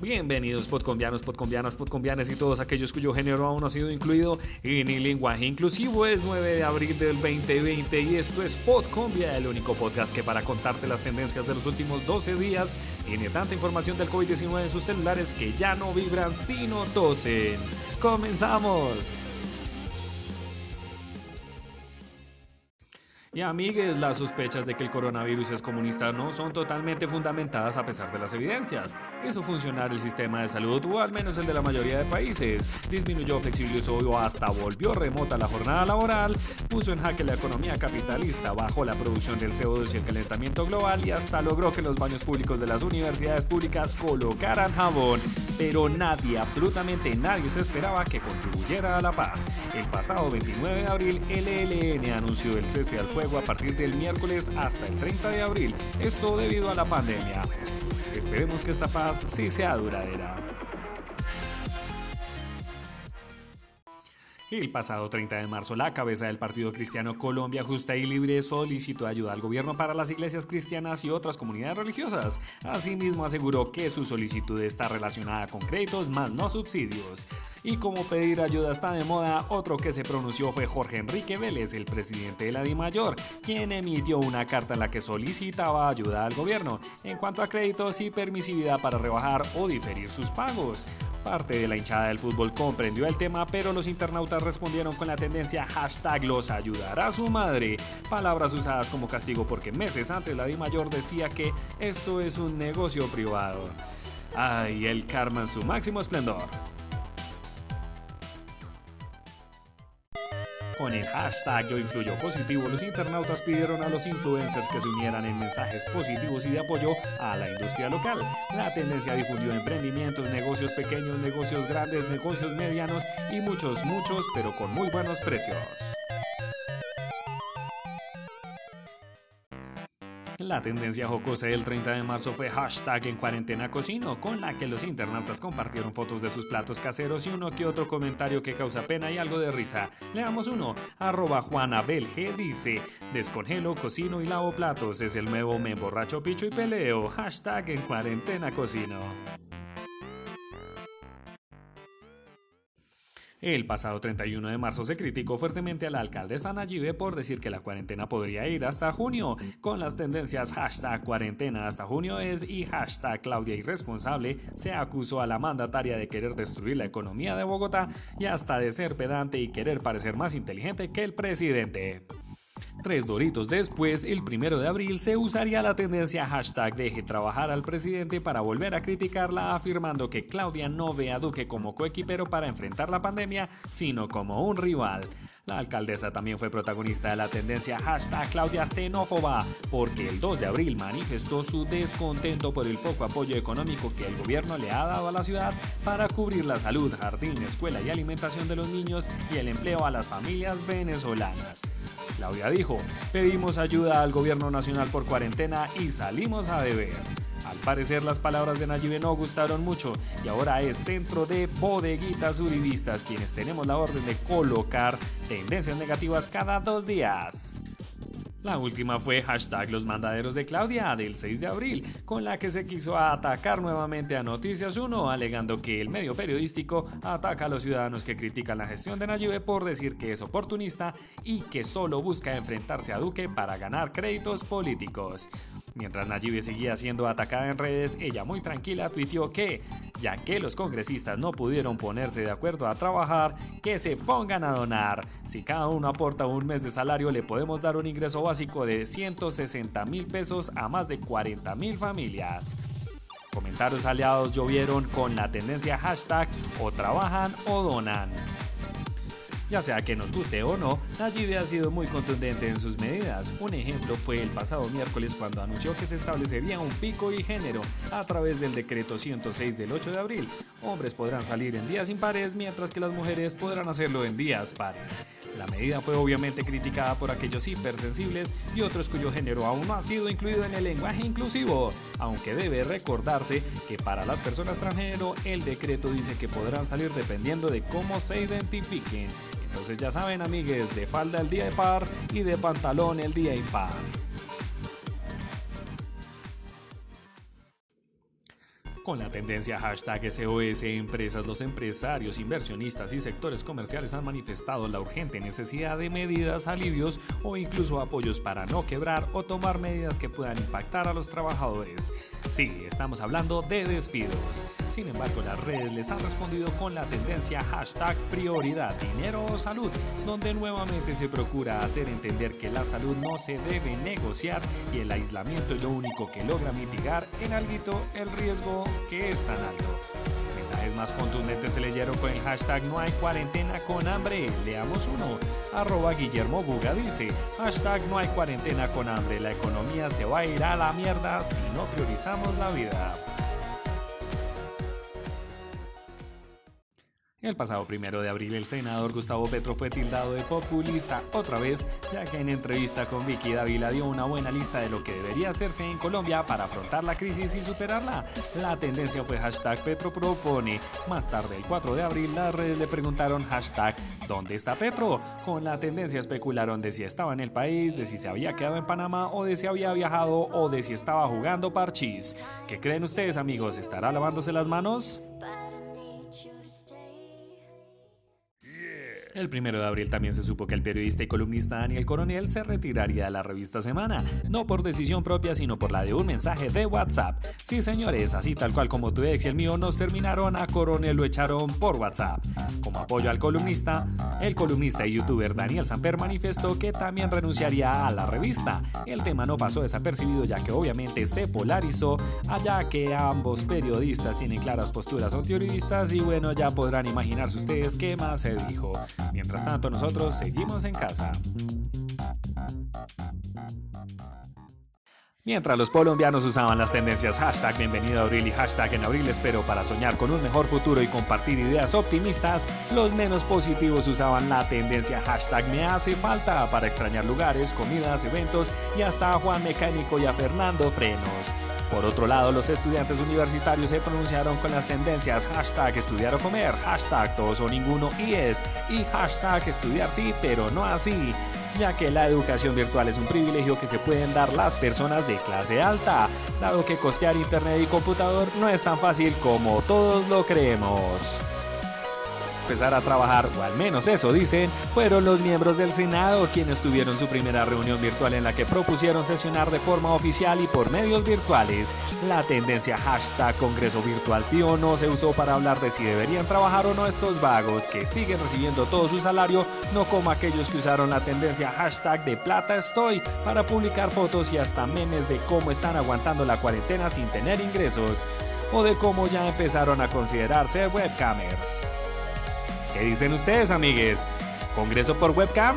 Bienvenidos podcombianos, podcombianas, podcombianes y todos aquellos cuyo género aún no ha sido incluido en el lenguaje inclusivo. Es 9 de abril del 2020 y esto es Podcombia, el único podcast que para contarte las tendencias de los últimos 12 días tiene tanta información del COVID-19 en sus celulares que ya no vibran sino tosen. ¡Comenzamos! Y amigues, las sospechas de que el coronavirus es comunista no son totalmente fundamentadas a pesar de las evidencias. Hizo funcionar el sistema de salud, o al menos el de la mayoría de países. Disminuyó, flexibilizó o hasta volvió remota la jornada laboral. Puso en jaque la economía capitalista, bajó la producción del CO2 y el calentamiento global y hasta logró que los baños públicos de las universidades públicas colocaran jabón. Pero nadie, absolutamente nadie se esperaba que contribuyera a la paz. El pasado 29 de abril, el ELN anunció el cese al fuego a partir del miércoles hasta el 30 de abril, esto debido a la pandemia. Esperemos que esta paz sí sea duradera. El pasado 30 de marzo, la cabeza del Partido Cristiano Colombia Justa y Libre solicitó ayuda al gobierno para las iglesias cristianas y otras comunidades religiosas. Asimismo, aseguró que su solicitud está relacionada con créditos más no subsidios. Y como pedir ayuda está de moda, otro que se pronunció fue Jorge Enrique Vélez, el presidente de la DIMAYOR, quien emitió una carta en la que solicitaba ayuda al gobierno en cuanto a créditos y permisividad para rebajar o diferir sus pagos. Parte de la hinchada del fútbol comprendió el tema, pero los internautas respondieron con la tendencia hashtag los ayudará su madre, palabras usadas como castigo porque meses antes la DIMAYOR decía que esto es un negocio privado. Ay, el karma en su máximo esplendor. Con el hashtag Yo Positivo, los internautas pidieron a los influencers que se unieran en mensajes positivos y de apoyo a la industria local. La tendencia difundió emprendimientos, negocios pequeños, negocios grandes, negocios medianos y muchos, muchos, pero con muy buenos precios. La tendencia jocosa del 30 de marzo fue hashtag en cuarentena cocino, con la que los internautas compartieron fotos de sus platos caseros y uno que otro comentario que causa pena y algo de risa. Leamos uno, arroba Juanabelg dice, descongelo, cocino y lavo platos, es el nuevo me borracho, picho y peleo, hashtag en cuarentena cocino. El pasado 31 de marzo se criticó fuertemente a la alcaldesa Nayibe por decir que la cuarentena podría ir hasta junio, con las tendencias hashtag cuarentena hasta junio es y hashtag Claudia irresponsable se acusó a la mandataria de querer destruir la economía de Bogotá y hasta de ser pedante y querer parecer más inteligente que el presidente. Tres doritos después, el primero de abril, se usaría la tendencia hashtag deje trabajar al presidente para volver a criticarla afirmando que Claudia no ve a Duque como coequipero para enfrentar la pandemia, sino como un rival. La alcaldesa también fue protagonista de la tendencia hashtag Claudia Xenófoba, porque el 2 de abril manifestó su descontento por el poco apoyo económico que el gobierno le ha dado a la ciudad para cubrir la salud, jardín, escuela y alimentación de los niños y el empleo a las familias venezolanas. Claudia dijo, pedimos ayuda al gobierno nacional por cuarentena y salimos a beber. Al parecer las palabras de Nayib no gustaron mucho y ahora es centro de bodeguitas uribistas quienes tenemos la orden de colocar tendencias negativas cada dos días. La última fue hashtag los mandaderos de Claudia del 6 de abril, con la que se quiso atacar nuevamente a Noticias 1, alegando que el medio periodístico ataca a los ciudadanos que critican la gestión de Nayib por decir que es oportunista y que solo busca enfrentarse a Duque para ganar créditos políticos. Mientras Nayib seguía siendo atacada en redes, ella muy tranquila tuiteó que, ya que los congresistas no pudieron ponerse de acuerdo a trabajar, que se pongan a donar. Si cada uno aporta un mes de salario, le podemos dar un ingreso básico de 160 mil pesos a más de 40 mil familias. Comentarios aliados llovieron con la tendencia hashtag o trabajan o donan. Ya sea que nos guste o no, Nayib ha sido muy contundente en sus medidas. Un ejemplo fue el pasado miércoles cuando anunció que se establecería un pico y género a través del decreto 106 del 8 de abril. Hombres podrán salir en días impares mientras que las mujeres podrán hacerlo en días pares. La medida fue obviamente criticada por aquellos hipersensibles y otros cuyo género aún no ha sido incluido en el lenguaje inclusivo, aunque debe recordarse que para las personas transgénero el decreto dice que podrán salir dependiendo de cómo se identifiquen. Entonces ya saben amigues, de falda el día de par y de pantalón el día impar. Con la tendencia hashtag SOS Empresas, los empresarios, inversionistas y sectores comerciales han manifestado la urgente necesidad de medidas, alivios o incluso apoyos para no quebrar o tomar medidas que puedan impactar a los trabajadores. Sí, estamos hablando de despidos. Sin embargo, las redes les han respondido con la tendencia hashtag prioridad dinero o salud, donde nuevamente se procura hacer entender que la salud no se debe negociar y el aislamiento es lo único que logra mitigar en algo el riesgo que es tan alto. Mensajes más contundentes se leyeron con el hashtag no hay cuarentena con hambre. Leamos uno. Arroba Guillermo Buga dice, hashtag no hay cuarentena con hambre. La economía se va a ir a la mierda si no priorizamos la vida. El pasado primero de abril, el senador Gustavo Petro fue tildado de populista otra vez, ya que en entrevista con Vicky Davila dio una buena lista de lo que debería hacerse en Colombia para afrontar la crisis y superarla. La tendencia fue hashtag Petro propone. Más tarde, el 4 de abril, las redes le preguntaron hashtag ¿Dónde está Petro? Con la tendencia especularon de si estaba en el país, de si se había quedado en Panamá o de si había viajado o de si estaba jugando parchís. ¿Qué creen ustedes amigos? ¿Estará lavándose las manos? El primero de abril también se supo que el periodista y columnista Daniel Coronel se retiraría de la revista Semana, no por decisión propia, sino por la de un mensaje de WhatsApp. Sí, señores, así tal cual como tu ex y el mío nos terminaron, a Coronel lo echaron por WhatsApp. Como apoyo al columnista, el columnista y youtuber Daniel Samper manifestó que también renunciaría a la revista. El tema no pasó desapercibido ya que obviamente se polarizó, allá que ambos periodistas tienen claras posturas antiuribistas y bueno, ya podrán imaginarse ustedes qué más se dijo. Mientras tanto, nosotros seguimos en casa. Mientras los colombianos usaban las tendencias hashtag bienvenido a abril y hashtag en abril espero para soñar con un mejor futuro y compartir ideas optimistas, los menos positivos usaban la tendencia hashtag me hace falta para extrañar lugares, comidas, eventos y hasta a Juan Mecánico y a Fernando Frenos. Por otro lado, los estudiantes universitarios se pronunciaron con las tendencias hashtag estudiar o comer, hashtag todos o ninguno y es, y hashtag estudiar sí, pero no así, ya que la educación virtual es un privilegio que se pueden dar las personas de clase alta, dado que costear internet y computador no es tan fácil como todos lo creemos empezar a trabajar, o al menos eso dicen, fueron los miembros del Senado quienes tuvieron su primera reunión virtual en la que propusieron sesionar de forma oficial y por medios virtuales. La tendencia hashtag Congreso Virtual sí o no se usó para hablar de si deberían trabajar o no estos vagos que siguen recibiendo todo su salario, no como aquellos que usaron la tendencia hashtag de plata para publicar fotos y hasta memes de cómo están aguantando la cuarentena sin tener ingresos o de cómo ya empezaron a considerarse webcamers. ¿Qué dicen ustedes, amigues? ¿Congreso por webcam?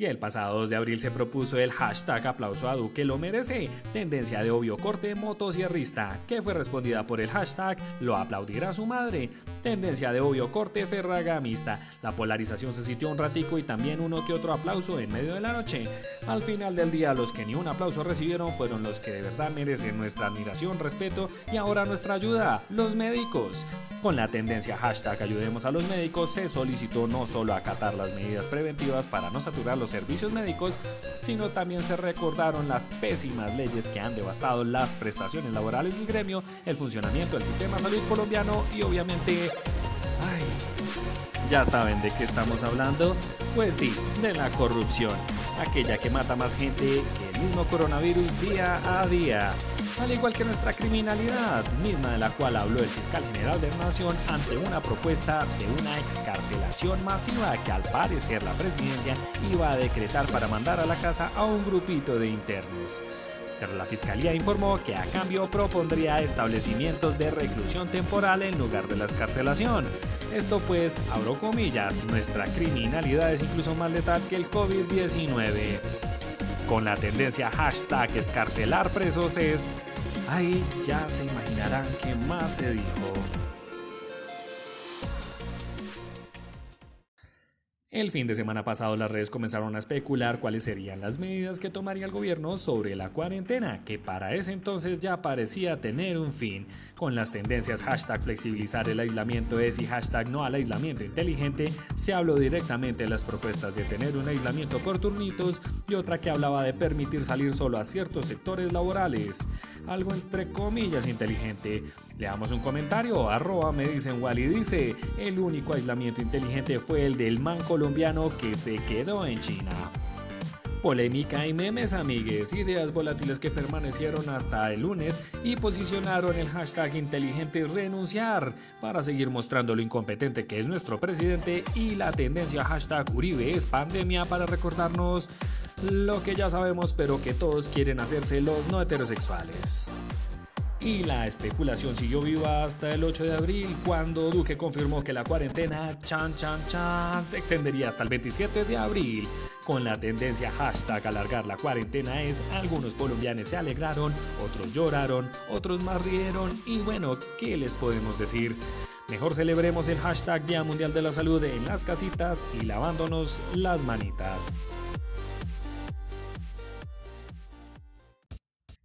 Y el pasado 2 de abril se propuso el hashtag aplauso a Duque lo merece, tendencia de obvio corte motosierrista, que fue respondida por el hashtag lo aplaudirá su madre, tendencia de obvio corte ferragamista. La polarización se sitió un ratico y también uno que otro aplauso en medio de la noche. Al final del día los que ni un aplauso recibieron fueron los que de verdad merecen nuestra admiración, respeto y ahora nuestra ayuda, los médicos. Con la tendencia hashtag ayudemos a los médicos se solicitó no solo acatar las medidas preventivas para no saturar los servicios médicos, sino también se recordaron las pésimas leyes que han devastado las prestaciones laborales del gremio, el funcionamiento del sistema de salud colombiano y obviamente... Ay, ¿Ya saben de qué estamos hablando? Pues sí, de la corrupción, aquella que mata más gente que el mismo coronavirus día a día al igual que nuestra criminalidad, misma de la cual habló el fiscal general de la Nación ante una propuesta de una excarcelación masiva que al parecer la presidencia iba a decretar para mandar a la casa a un grupito de internos. Pero la fiscalía informó que a cambio propondría establecimientos de reclusión temporal en lugar de la escarcelación. Esto pues, abro comillas, nuestra criminalidad es incluso más letal que el COVID-19 con la tendencia hashtag escarcelar presos es, ahí ya se imaginarán qué más se dijo. El fin de semana pasado las redes comenzaron a especular cuáles serían las medidas que tomaría el gobierno sobre la cuarentena, que para ese entonces ya parecía tener un fin. Con las tendencias hashtag flexibilizar el aislamiento es y hashtag no al aislamiento inteligente, se habló directamente de las propuestas de tener un aislamiento por turnitos y otra que hablaba de permitir salir solo a ciertos sectores laborales. Algo entre comillas inteligente. Leamos un comentario, arroba me dicen Wally dice, el único aislamiento inteligente fue el del man colombiano que se quedó en China. Polémica y memes, amigues, ideas volátiles que permanecieron hasta el lunes y posicionaron el hashtag inteligente renunciar para seguir mostrando lo incompetente que es nuestro presidente y la tendencia hashtag Uribe es pandemia para recordarnos lo que ya sabemos pero que todos quieren hacerse los no heterosexuales. Y la especulación siguió viva hasta el 8 de abril, cuando Duque confirmó que la cuarentena chan chan chan se extendería hasta el 27 de abril. Con la tendencia hashtag alargar la cuarentena es, algunos colombianos se alegraron, otros lloraron, otros más rieron y bueno, ¿qué les podemos decir? Mejor celebremos el hashtag Día Mundial de la Salud en las casitas y lavándonos las manitas.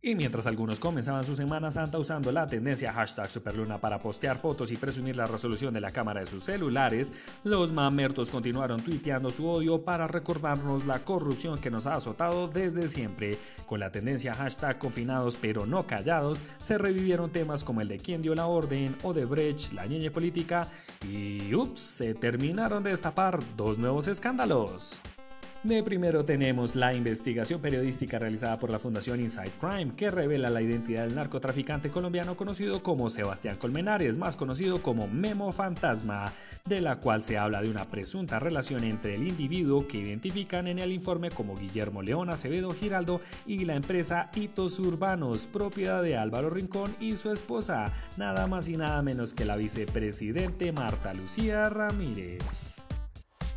Y mientras algunos comenzaban su Semana Santa usando la tendencia hashtag Superluna para postear fotos y presumir la resolución de la cámara de sus celulares, los mamertos continuaron tuiteando su odio para recordarnos la corrupción que nos ha azotado desde siempre. Con la tendencia hashtag confinados pero no callados, se revivieron temas como el de quién dio la orden, o de Brecht, la ñeñe política y ups, se terminaron de destapar dos nuevos escándalos. De primero tenemos la investigación periodística realizada por la Fundación Inside Crime que revela la identidad del narcotraficante colombiano conocido como Sebastián Colmenares, más conocido como Memo Fantasma, de la cual se habla de una presunta relación entre el individuo que identifican en el informe como Guillermo León Acevedo Giraldo y la empresa Hitos Urbanos, propiedad de Álvaro Rincón y su esposa, nada más y nada menos que la vicepresidente Marta Lucía Ramírez.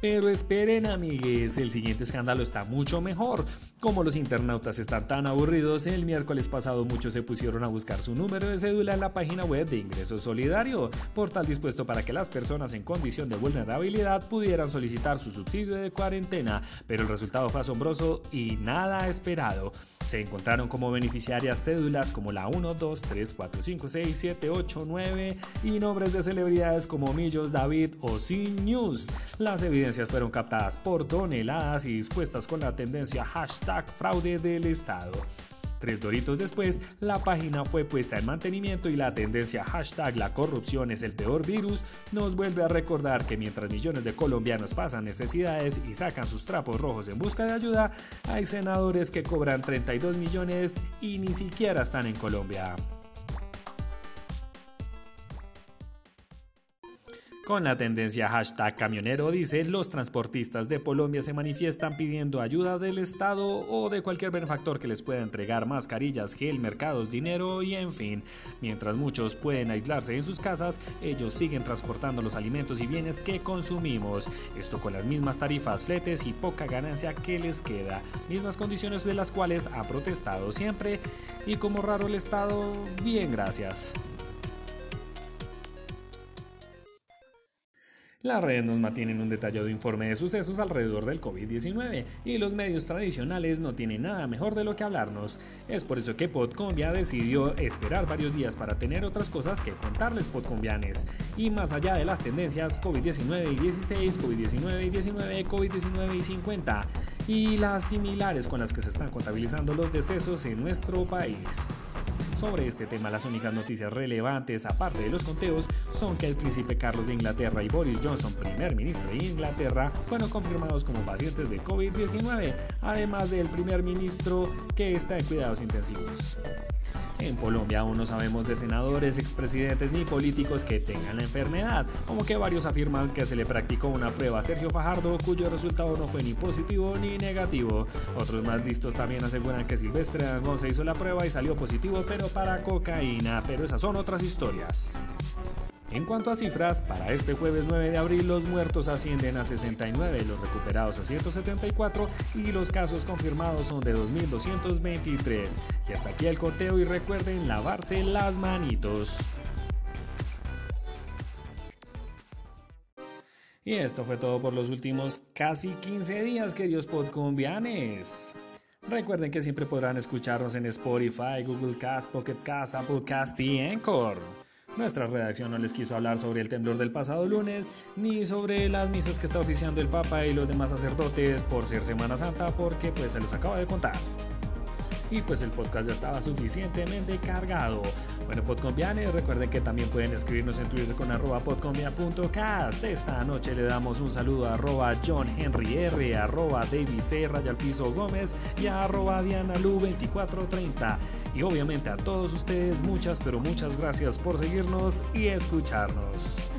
Pero esperen amigues, el siguiente escándalo está mucho mejor. Como los internautas están tan aburridos, el miércoles pasado muchos se pusieron a buscar su número de cédula en la página web de Ingreso Solidario, portal dispuesto para que las personas en condición de vulnerabilidad pudieran solicitar su subsidio de cuarentena, pero el resultado fue asombroso y nada esperado. Se encontraron como beneficiarias cédulas como la 1, 2, 3, 4, 5, 6, 7, 8, 9 y nombres de celebridades como Millos, David o Sin News. Las evidencias fueron captadas por toneladas y dispuestas con la tendencia hashtag fraude del Estado. Tres doritos después, la página fue puesta en mantenimiento y la tendencia hashtag la corrupción es el peor virus nos vuelve a recordar que mientras millones de colombianos pasan necesidades y sacan sus trapos rojos en busca de ayuda, hay senadores que cobran 32 millones y ni siquiera están en Colombia. Con la tendencia hashtag camionero dice, los transportistas de Colombia se manifiestan pidiendo ayuda del Estado o de cualquier benefactor que les pueda entregar mascarillas, gel, mercados, dinero y en fin. Mientras muchos pueden aislarse en sus casas, ellos siguen transportando los alimentos y bienes que consumimos. Esto con las mismas tarifas, fletes y poca ganancia que les queda. Mismas condiciones de las cuales ha protestado siempre y como raro el Estado, bien gracias. Las redes nos mantienen un detallado informe de sucesos alrededor del COVID-19 y los medios tradicionales no tienen nada mejor de lo que hablarnos. Es por eso que Podcolombia decidió esperar varios días para tener otras cosas que contarles podcombianes. Y más allá de las tendencias COVID-19 y 16, COVID-19 y 19, COVID-19 y 50 y las similares con las que se están contabilizando los decesos en nuestro país. Sobre este tema, las únicas noticias relevantes, aparte de los conteos, son que el príncipe Carlos de Inglaterra y Boris Johnson, primer ministro de Inglaterra, fueron confirmados como pacientes de COVID-19, además del primer ministro que está en cuidados intensivos. En Colombia aún no sabemos de senadores, expresidentes ni políticos que tengan la enfermedad, como que varios afirman que se le practicó una prueba a Sergio Fajardo cuyo resultado no fue ni positivo ni negativo. Otros más listos también aseguran que Silvestre Dangón se hizo la prueba y salió positivo pero para cocaína, pero esas son otras historias. En cuanto a cifras, para este jueves 9 de abril los muertos ascienden a 69, los recuperados a 174 y los casos confirmados son de 2.223. Y hasta aquí el conteo y recuerden lavarse las manitos. Y esto fue todo por los últimos casi 15 días, queridos podcombianes. Recuerden que siempre podrán escucharnos en Spotify, Google Cast, Pocket Cast, Apple Cast y Anchor. Nuestra redacción no les quiso hablar sobre el temblor del pasado lunes, ni sobre las misas que está oficiando el Papa y los demás sacerdotes por ser Semana Santa, porque pues se los acaba de contar y pues el podcast ya estaba suficientemente cargado. Bueno, Podcombianes, recuerden que también pueden escribirnos en Twitter con arroba podcombia.cast. Esta noche le damos un saludo a arroba John Henry R, arroba David C, Rayal Piso Gómez y a arroba Diana Lu 2430. Y obviamente a todos ustedes muchas pero muchas gracias por seguirnos y escucharnos.